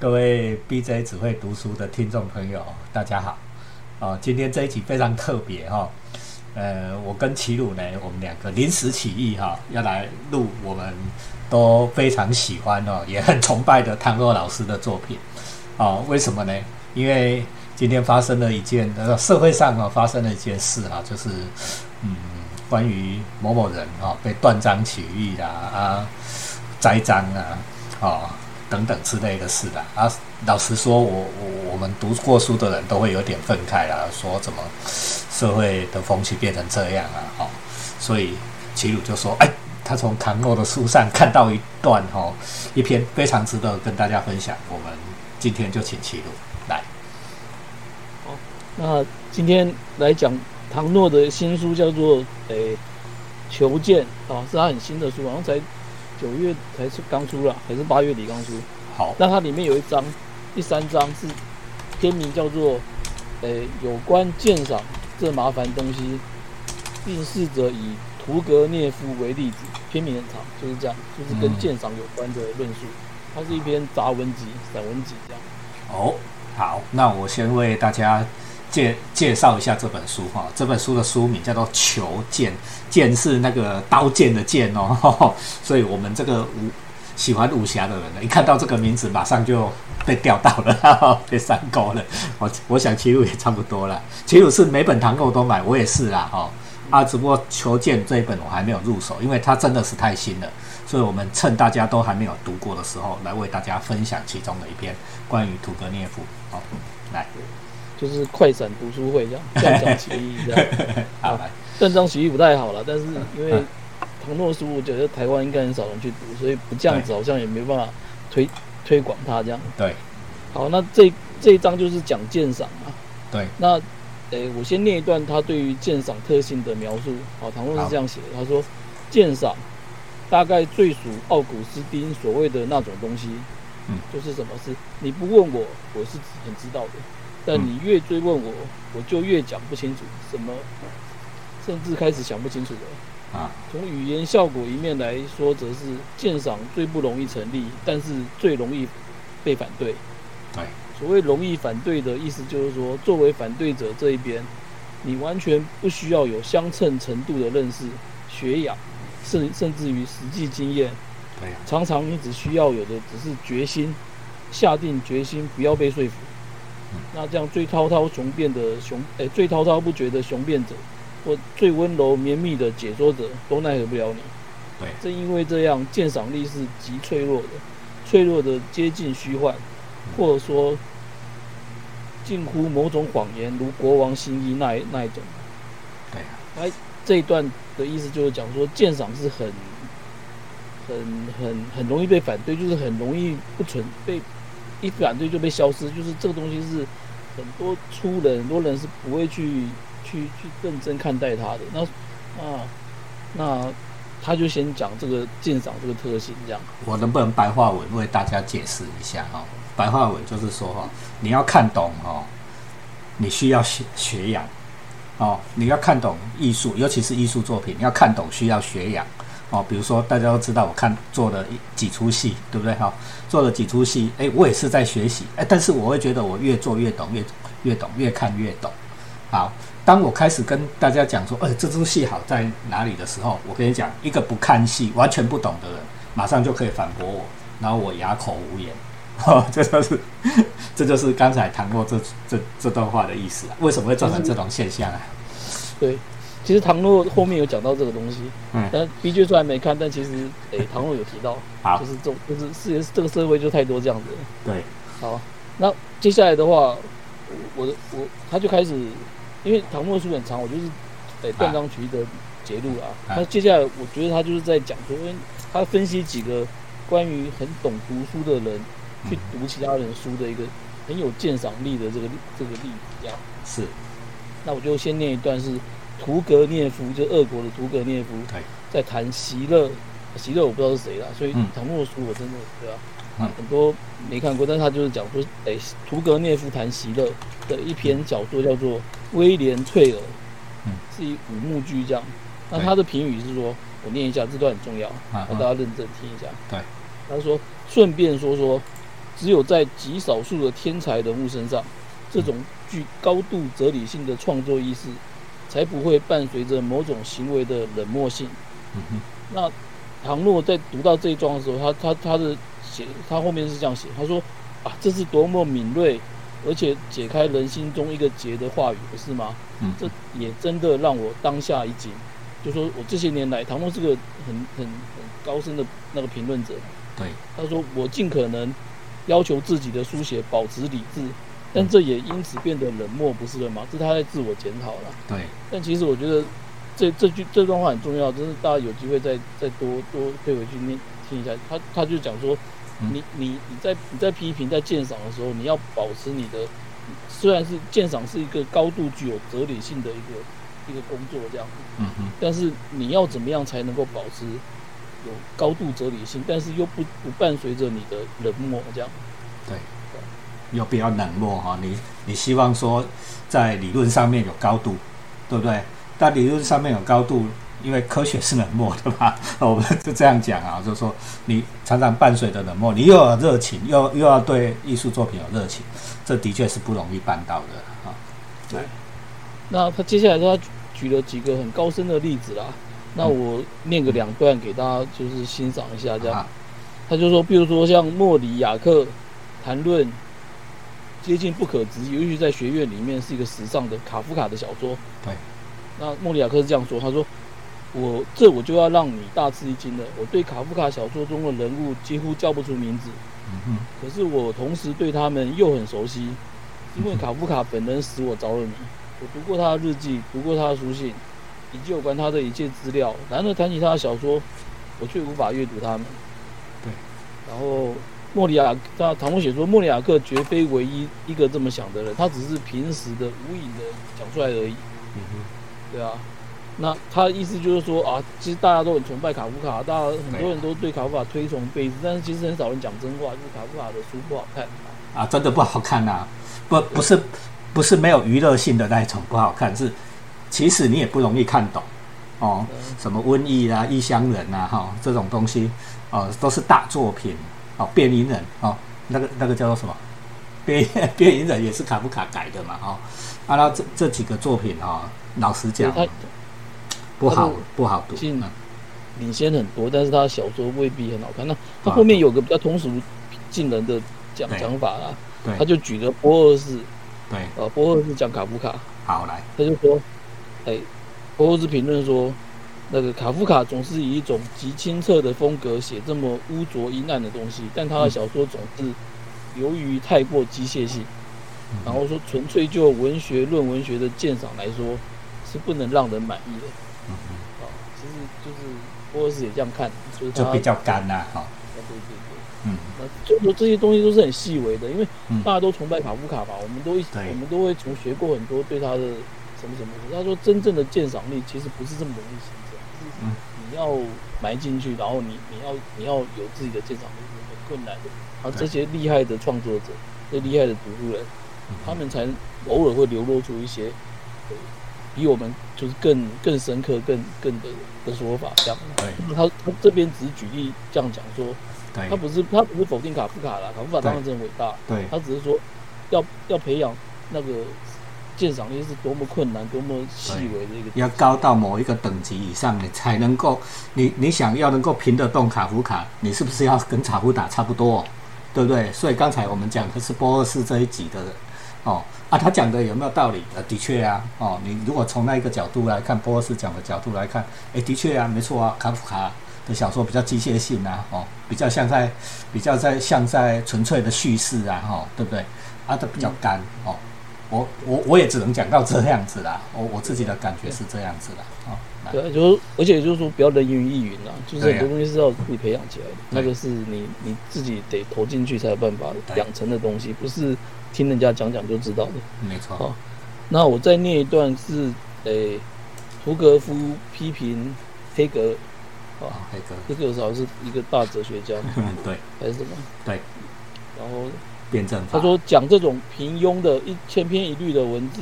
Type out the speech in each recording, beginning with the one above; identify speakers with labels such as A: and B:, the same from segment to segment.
A: 各位 BJ 只会读书的听众朋友，大家好！哦，今天这一集非常特别哈，呃，我跟齐鲁呢，我们两个临时起意哈，要来录我们都非常喜欢哦，也很崇拜的汤若老师的作品。哦，为什么呢？因为今天发生了一件呃社会上啊发生了一件事啊，就是嗯，关于某某人啊被断章取义啊啊栽赃啊啊。等等之类的事的啊，老实说，我我我们读过书的人都会有点愤慨啊，说怎么社会的风气变成这样啊？哦，所以齐鲁就说，哎，他从唐诺的书上看到一段哈，一篇非常值得跟大家分享。我们今天就请齐鲁来。
B: 好，那今天来讲唐诺的新书叫做《诶求见》啊，是他很新的书，好像才。九月才是刚出了，还是八月底刚出？
A: 好，
B: 那它里面有一章，第三章是篇名叫做“诶有关鉴赏这麻烦东西，并试着以屠格涅夫为例子”。篇名很长，就是这样，就是跟鉴赏有关的论述。它是一篇杂文集、散文集这样。
A: 哦，好，那我先为大家。介介绍一下这本书哈，这本书的书名叫做《求剑》，剑是那个刀剑的剑哦，所以我们这个武喜欢武侠的人呢，一看到这个名字，马上就被钓到了，被上钩了。我我想齐鲁也差不多了，齐鲁是每本唐购都买，我也是啦哈啊，只不过《求剑》这一本我还没有入手，因为它真的是太新了，所以我们趁大家都还没有读过的时候，来为大家分享其中的一篇关于屠格涅夫。好，来。
B: 就是快闪读书会这样，断章取义这样。好，断章取义不太好了，但是因为唐诺书，我觉得台湾应该很少人去读，所以不这样子好像也没办法推推广它这样。
A: 对。
B: 好，那这这一章就是讲鉴赏啊。
A: 对。
B: 那，诶，我先念一段他对于鉴赏特性的描述。好，唐诺是这样写的，他说：鉴赏大概最属奥古斯丁所谓的那种东西，嗯，就是什么是你不问我，我是很知道的。但你越追问我，我就越讲不清楚什么，甚至开始想不清楚了。啊，从语言效果一面来说，则是鉴赏最不容易成立，但是最容易被反对。
A: 对，
B: 所谓容易反对的意思，就是说，作为反对者这一边，你完全不需要有相称程度的认识、学养，甚甚至于实际经验。
A: 对，
B: 常常你只需要有的只是决心，下定决心不要被说服。那这样最滔滔雄辩的雄，哎，最滔滔不绝的雄辩者，或最温柔绵密的解说者，都奈何不了你。
A: 对，
B: 正因为这样，鉴赏力是极脆弱的，脆弱的接近虚幻，或者说近乎某种谎言，如国王新衣那那一种。
A: 对，
B: 哎，这一段的意思就是讲说，鉴赏是很、很、很、很容易被反对，就是很容易不存被。一反对就被消失，就是这个东西是很多粗人，很多人是不会去去去认真看待它的。那啊，那他就先讲这个鉴赏这个特性，这样。
A: 我能不能白话文为大家解释一下哈？白话文就是说哈，你要看懂哦，你需要学学养哦，你要看懂艺术，尤其是艺术作品，你要看懂需要学养。哦，比如说大家都知道，我看做了几出戏，对不对？哈，做了几出戏，哎，我也是在学习，哎，但是我会觉得我越做越懂，越越懂，越看越懂。好，当我开始跟大家讲说，哎，这出戏好在哪里的时候，我跟你讲，一个不看戏、完全不懂的人，马上就可以反驳我，然后我哑口无言。哈，这就是，这就是刚才谈过这这这段话的意思啊。为什么会造成这种现象啊？
B: 对。其实唐诺后面有讲到这个东西，嗯，但 B J 书还没看，但其实诶，唐诺有提到，
A: 好，
B: 就是这，就是世界这个社会就太多这样子，
A: 对，
B: 好，那接下来的话，我的我他就开始，因为唐诺书很长，我就是诶断章取义的截录啊，那接下来我觉得他就是在讲说，因为他分析几个关于很懂读书的人去读其他人书的一个很有鉴赏力的这个这个例子，这样。
A: 是，
B: 那我就先念一段是。屠格涅夫就俄国的屠格涅夫，在谈席勒，席勒我不知道是谁啦，所以唐诺书我真的对吧？很多没看过，但是他就是讲说，哎，屠格涅夫谈席勒的一篇小说叫做《威廉退尔》，嗯，是一五幕剧这样。那他的评语是说，我念一下，这段很重要，让大家认真听一下。
A: 对，
B: 他说，顺便说说，只有在极少数的天才人物身上，这种具高度哲理性的创作意识，才不会伴随着某种行为的冷漠性。
A: 嗯哼，
B: 那唐诺在读到这一章的时候，他他他的写，他后面是这样写，他说啊，这是多么敏锐，而且解开人心中一个结的话语，不是吗？
A: 嗯，
B: 这也真的让我当下一惊。就说我这些年来，唐诺是个很很很高深的那个评论者。
A: 对，
B: 他说我尽可能要求自己的书写保持理智，但这也因此变得冷漠，不是了吗？这是他在自我检讨了。
A: 对，
B: 但其实我觉得这这句这段话很重要，就是大家有机会再再多多退回去念听一下。他他就讲说，你你你在你在批评在鉴赏的时候，你要保持你的，虽然是鉴赏是一个高度具有哲理性的一个一个工作这样子，
A: 嗯哼，
B: 但是你要怎么样才能够保持有高度哲理性，但是又不不伴随着你的冷漠这样？
A: 对，又比较冷漠哈。你你希望说在理论上面有高度，对不对？但理论上面有高度，因为科学是冷漠的嘛，我们就这样讲啊，就是说你常常伴随着冷漠，你又有热情，又又要对艺术作品有热情，这的确是不容易办到的啊。对，
B: 那他接下来他举了几个很高深的例子啦，那我念个两段给大家就是欣赏一下这样。
A: 啊
B: 他就说，比如说像莫里亚克谈论接近不可知，尤其在学院里面是一个时尚的卡夫卡的小说。
A: 对。
B: 那莫里亚克是这样说，他说：“我这我就要让你大吃一惊了。我对卡夫卡小说中的人物几乎叫不出名字，
A: 嗯哼，
B: 可是我同时对他们又很熟悉，因为卡夫卡本人使我着了迷。我读过他的日记，读过他的书信，以及有关他的一切资料。然而谈起他的小说，我却无法阅读他们。”
A: 对。
B: 然后莫里亚，那唐诺写说，莫里亚克绝非唯一一个这么想的人，他只是平时的无影的讲出来而已。
A: 嗯哼，
B: 对啊，那他的意思就是说啊，其实大家都很崇拜卡夫卡，大家很多人都对卡夫卡推崇备至，但是其实很少人讲真话，就是卡夫卡的书不好看。
A: 啊，真的不好看呐、不不是不是没有娱乐性的那一种不好看，是其实你也不容易看懂哦。什么瘟疫啊、异乡人呐，哈、这种东西哦，都是大作品哦。变音人哦，那个那个叫做什么？变变音人也是卡夫卡改的嘛，哦。啊，那这这几个作品哦，老实讲不好不好读。
B: 进
A: 嗯
B: 领先很多，但是他小说未必很好看。那他后面有个比较通俗近人的讲
A: 对
B: 讲法啦，
A: 对
B: 他就举了波尔斯，
A: 对，
B: 呃，波尔斯讲卡夫卡，
A: 好来，
B: 他就说，哎，波尔斯评论说，那个卡夫卡总是以一种极清澈的风格写这么污浊阴暗的东西，但他的小说总是由于太过机械性，然后说纯粹就文学论文学的鉴赏来说，是不能让人满意的。啊，其实就是波尔斯也这样看，就是他
A: 就比较干呐、哈、
B: 对对对。
A: 嗯
B: 那就说这些东西都是很细微的，因为
A: 嗯
B: 大家都崇拜卡夫卡嘛，我们都一
A: 对
B: 我们都会从学过很多对他的什么什么。他说真正的鉴赏力其实不是这么容易形成，是
A: 嗯
B: 你要埋进去，然后你你要你要有自己的鉴赏很困难的。然后这些厉害的创作者，这厉害的读书人，
A: 嗯
B: 他们才偶尔会流露出一些呃比我们就是更更深刻、更更的的说法。这样，
A: 对
B: 他他这边只是举例这样讲说。他不是他不是否定卡夫卡啦，卡夫卡当然真的伟大，
A: 对
B: 他只是说要要培养那个鉴赏力是多么困难、多么细微的一个。
A: 要高到某一个等级以上，你才能够，你你想要能够评得动卡夫卡，你是不是要跟卡夫卡差不多，对不对？所以刚才我们讲的是波尔斯这一集的，哦啊，他讲的有没有道理？呃，的确啊，哦，你如果从那一个角度来看，波尔斯讲的角度来看，诶，的确啊，没错啊，卡夫卡的小说比较机械性啊，哦，比较像在比较在像在纯粹的叙事啊，哈、哦，对不对？啊，它比较干、哦。我我我也只能讲到这样子啦，我我自己的感觉是这样子的哦。来
B: 对，就是而且就是说不要人云亦云啦，就是很多东西是要自己培养起来的，那个是你你自己得投进去才有办法养成的东西，不是听人家讲讲就知道的。
A: 没错，
B: 好那我再念一段是诶，屠格夫批评黑格啊，
A: 哦，黑格，
B: 黑格尔好像是一个大哲学家
A: 嗯，对。
B: 还是什么？
A: 对，
B: 然后
A: 辩证法，
B: 他说讲这种平庸的一千篇一律的文字，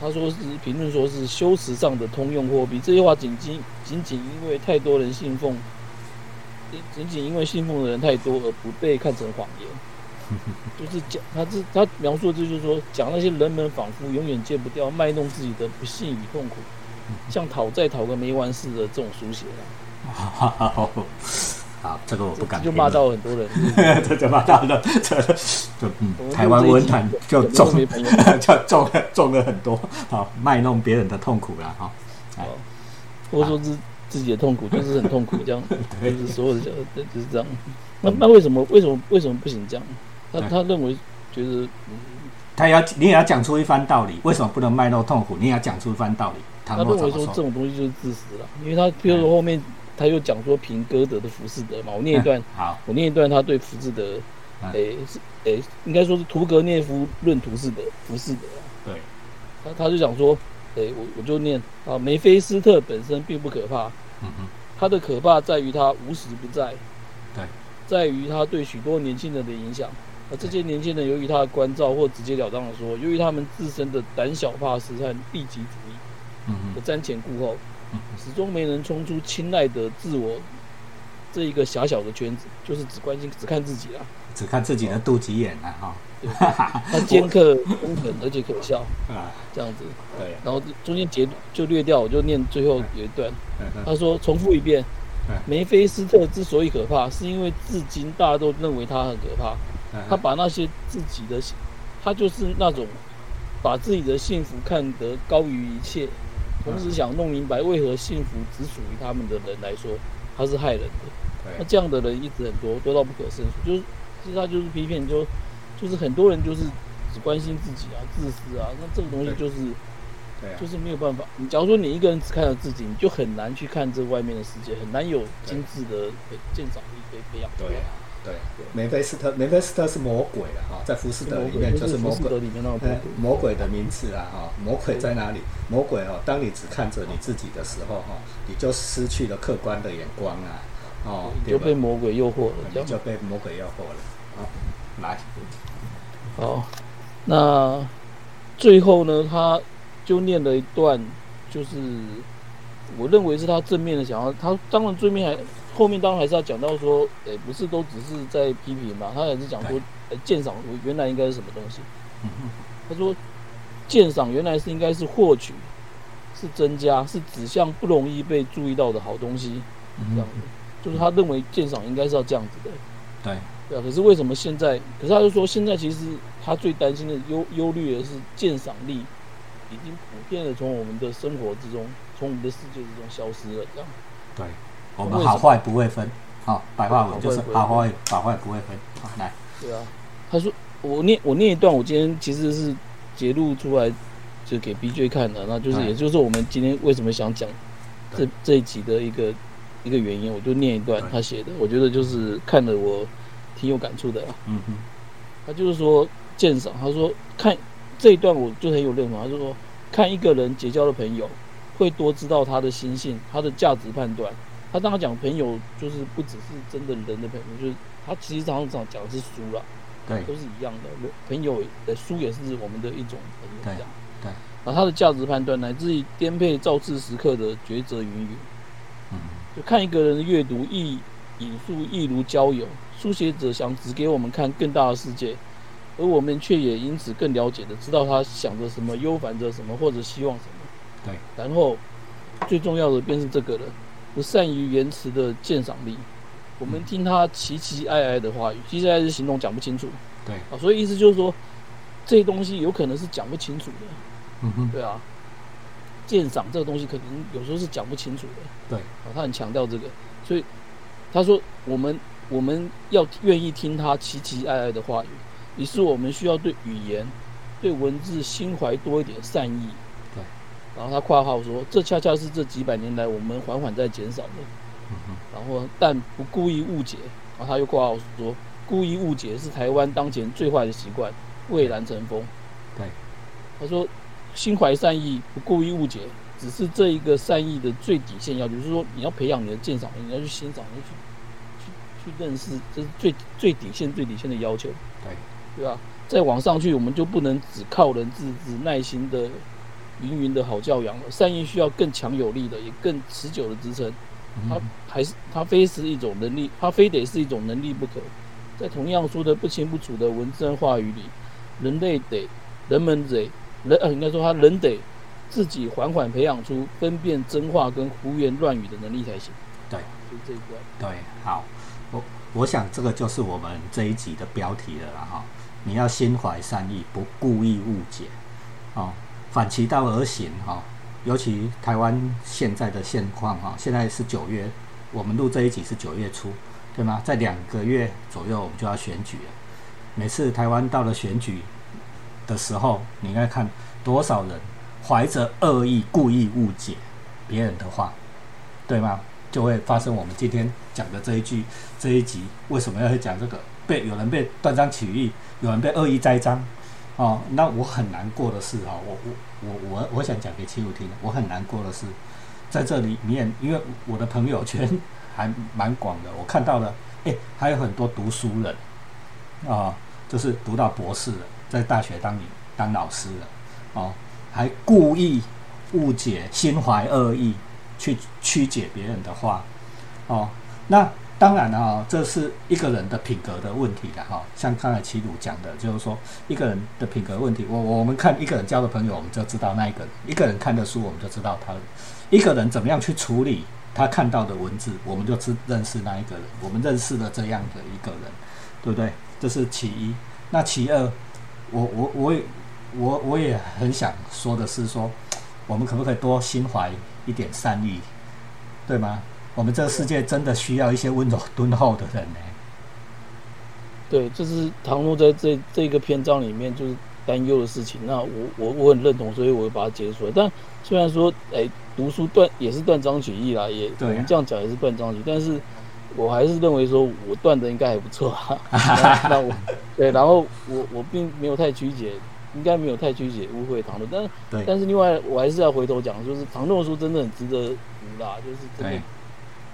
B: 他说是评论说是修辞上的通用货币。这句话仅仅仅仅因为太多人信奉仅仅因为信奉的人太多而不被看成谎言。就是讲，他这他描述的就是说，讲那些人们仿佛永远戒不掉卖弄自己的不幸与痛苦，像讨债讨个没完似的这种书写
A: 啊。好，这个我不敢。
B: 就骂到很多人，
A: 这就骂到了，这就嗯，台湾文坛就中，就中了中了很多，好卖弄别人的痛苦了哈。
B: 好，或者说是自己的痛苦，就是很痛苦这样，就是所有的就是这样。那那为什么为什么为什么不行这样？他他认为觉得，
A: 他要你也要讲出一番道理，为什么不能卖弄痛苦？你也要讲出一番道理。
B: 他认为说这种东西就是自私了，因为他比如说后面。他又讲说评歌德的浮士德嘛，我念一段，
A: 好，
B: 我念一段他对浮士德，诶是诶，应该说是屠格涅夫论图士德浮士德，
A: 对，
B: 他他就讲说，诶我我就念啊，梅菲斯特本身并不可怕，嗯哼，他的可怕在于他无时不在，
A: 对，
B: 在于他对许多年轻人的影响，而这些年轻人由于他的关照或直截了当的说，由于他们自身的胆小怕事和利己主义，嗯瞻前顾后。始终没能冲出青睐的自我这一个狭小的圈子，就是只关心、只看自己啦，
A: 只看自己的肚脐眼啊！哈，
B: 他尖刻、凶狠，而且可笑啊，这样子。
A: 对，
B: 然后中间截就略掉，我就念最后有一段。他说：“重复一遍，梅菲斯特之所以可怕，是因为至今大家都认为他很可怕。他把那些自己的，他就是那种把自己的幸福看得高于一切。”同时想弄明白为何幸福只属于他们的人来说，他是害人的。那这样的人一直很多，多到不可胜数。就是其实他就是批评，就就是很多人就是只关心自己啊，自私啊。那这个东西就是，就是没有办法。你假如说你一个人只看到自己，你就很难去看这外面的世界，很难有精致的鉴赏力可以培养。
A: 对。对，梅菲斯特，梅菲斯特是魔鬼了哈，在《浮士德》里面就是魔鬼，魔鬼的名字啊哈，魔鬼在哪里？魔鬼哦，当你只看着你自己的时候哈，你就失去了客观的眼光啊，哦，
B: 就被魔鬼诱惑了，
A: 你就被魔鬼诱惑了。好，来，
B: 好，那最后呢，他就念了一段，就是我认为是他正面的想要，他当然最面还。后面当然还是要讲到说，诶，不是都只是在批评嘛？他也是讲说，呃，鉴赏原来应该是什么东西？他说，鉴赏原来是应该是获取，是增加，是指向不容易被注意到的好东西，这样子。就是他认为鉴赏应该是要这样子的。
A: 对，
B: 对啊。可是为什么现在？可是他就说，现在其实他最担心的忧忧虑的是鉴赏力已经普遍的从我们的生活之中，从我们的世界之中消失了，这样。
A: 对。我们好坏不会分，好白话文就是好坏好坏不会分。好，来。
B: 对啊，他说我念我念一段，我今天其实是截录出来就给 B J 看的，那就是也就是我们今天为什么想讲这这一集的一个一个原因，我就念一段他写的，我觉得就是看了我挺有感触的啊。嗯哼，他就是说鉴赏，他说看这一段我就很有认同，他就说看一个人结交的朋友，会多知道他的心性，他的价值判断。他当他讲朋友，就是不只是真的人的朋友，就是他其实常常讲的是书啦，
A: 对，
B: 都是一样的。朋友的书也是我们的一种朋友，
A: 对。
B: 然后他的价值判断，来自于颠沛造次时刻的抉择云云，嗯，就看一个人的阅读，亦引述亦如交友，书写者想指给我们看更大的世界，而我们却也因此更了解的知道他想着什么，忧烦着什么，或者希望什么。
A: 对。
B: 然后最重要的便是这个人。不善于言辞的鉴赏力，我们听他奇奇哀哀的话语，奇奇哀哀是行动讲不清楚。
A: 对
B: 啊，所以意思就是说，这些东西有可能是讲不清楚的。嗯哼，对啊，鉴赏这个东西可能有时候是讲不清楚的。
A: 对
B: 啊，他很强调这个，所以他说我们我们要愿意听他奇奇哀哀的话语，于是我们需要对语言、对文字心怀多一点善意。然后他括号说：“这恰恰是这几百年来我们缓缓在减少的。”然后但不故意误解。然后他又括号说：“故意误解是台湾当前最坏的习惯，蔚然成风。”
A: 对，
B: 他说：“心怀善意，不故意误解，只是这一个善意的最底线要求，就是说你要培养你的鉴赏力，你要去欣赏，要去去去认识，这是最最底线、最底线的要求。
A: 对，
B: 对吧？再往上去，我们就不能只靠人自知，耐心的。”云云的好教养了，善意需要更强有力的，也更持久的支撑。它还是它非是一种能力，它非得是一种能力不可。在同样说的不清不楚的文字和话语里，人类得人们得人呃，应该说他人得自己缓缓培养出分辨真话跟胡言乱语的能力才行。
A: 对，
B: 就这一关。
A: 对，好，我我想这个就是我们这一集的标题了啦哈。你要心怀善意，不故意误解，哦，反其道而行哈。尤其台湾现在的现况哈，现在是九月，我们录这一集是九月初，对吗？在两个月左右我们就要选举了。每次台湾到了选举的时候，你应该看多少人怀着恶意故意误解别人的话，对吗？就会发生我们今天讲的这一句这一集为什么要讲这个？被有人被断章取义，有人被恶意栽赃，哦，那我很难过的是哈，我我。我我我想讲给七五听，我很难过的是，在这里面，因为我的朋友圈还蛮广的，我看到了，哎，还有很多读书人，啊，就是读到博士了，在大学当当老师了，哦，还故意误解、心怀恶意去曲解别人的话，哦，那。当然了，这是一个人的品格的问题的哈。像刚才齐鲁讲的，就是说一个人的品格问题。我我们看一个人交的朋友，我们就知道那一个人；一个人看的书，我们就知道他。一个人怎么样去处理他看到的文字，我们就知认识那一个人。我们认识了这样的一个人，对不对？这是其一。那其二，我我我也我我也很想说的是说，我们可不可以多心怀一点善意，对吗？我们这个世界真的需要一些温柔敦厚的人呢。
B: 对，就是唐诺在这这个篇章里面就是担忧的事情。那我我我很认同，所以我会把它截出来。但虽然说，哎，读书断也是断章取义啦，也我们这样讲也是断章取义，但是我还是认为说我断的应该还不错。那我对，然后我我并没有太曲解，应该没有太曲解误会唐诺。但但是另外我还是要回头讲，就是唐诺的书真的很值得读啦，就是真的。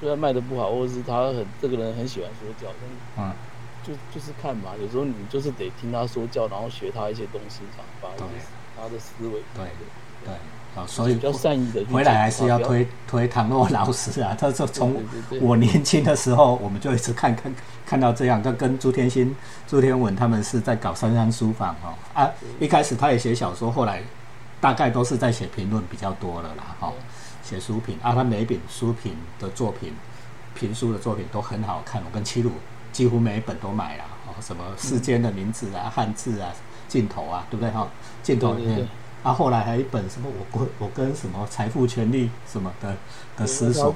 B: 虽然卖的不好，或者是他很这个人很喜欢说教，嗯，就就是看嘛，有时候你就是得听他说教，然后学他一些东西，这样把他的思维，
A: 对对，啊，所以
B: 比较善意的
A: 回来还是要推推唐诺老师啊。他说从我年轻的时候，我们就一直看看看到这样，跟跟朱天心、朱天文他们是在搞三山书房哦啊，一开始他也写小说，后来大概都是在写评论比较多了啦，哈。写书评啊，他每一本书评的作品，评书的作品都很好看。我跟七鲁几乎每一本都买了哦，什么世间的名字啊、汉字啊、镜头啊，对不对哈？镜头里面啊，后来还有一本什么我我我跟什么财富权利什么的的私书，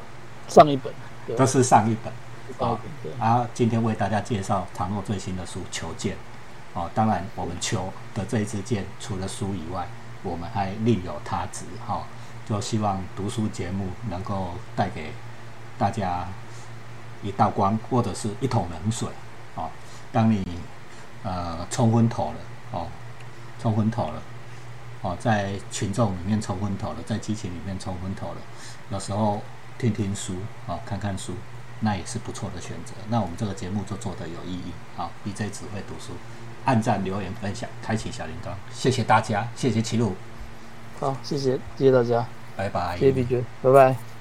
B: 上一本
A: 都是上一本啊。啊，今天为大家介绍唐诺最新的书《求剑》哦。当然，我们求的这一支剑，除了书以外，我们还另有他职哈。就希望读书节目能够带给大家一道光，或者是一桶冷水，哦。当你呃冲昏头了，哦，冲昏头了，哦，在群众里面冲昏头了，在激情里面冲昏头了，有时候听听书，哦，看看书，那也是不错的选择。那我们这个节目就做得有意义，好，BJ 只会读书，按赞、留言、分享、开启小铃铛，谢谢大家，谢谢齐鲁。
B: 好，谢谢，谢谢大家，
A: 拜拜，
B: 谢谢 B 君，拜拜。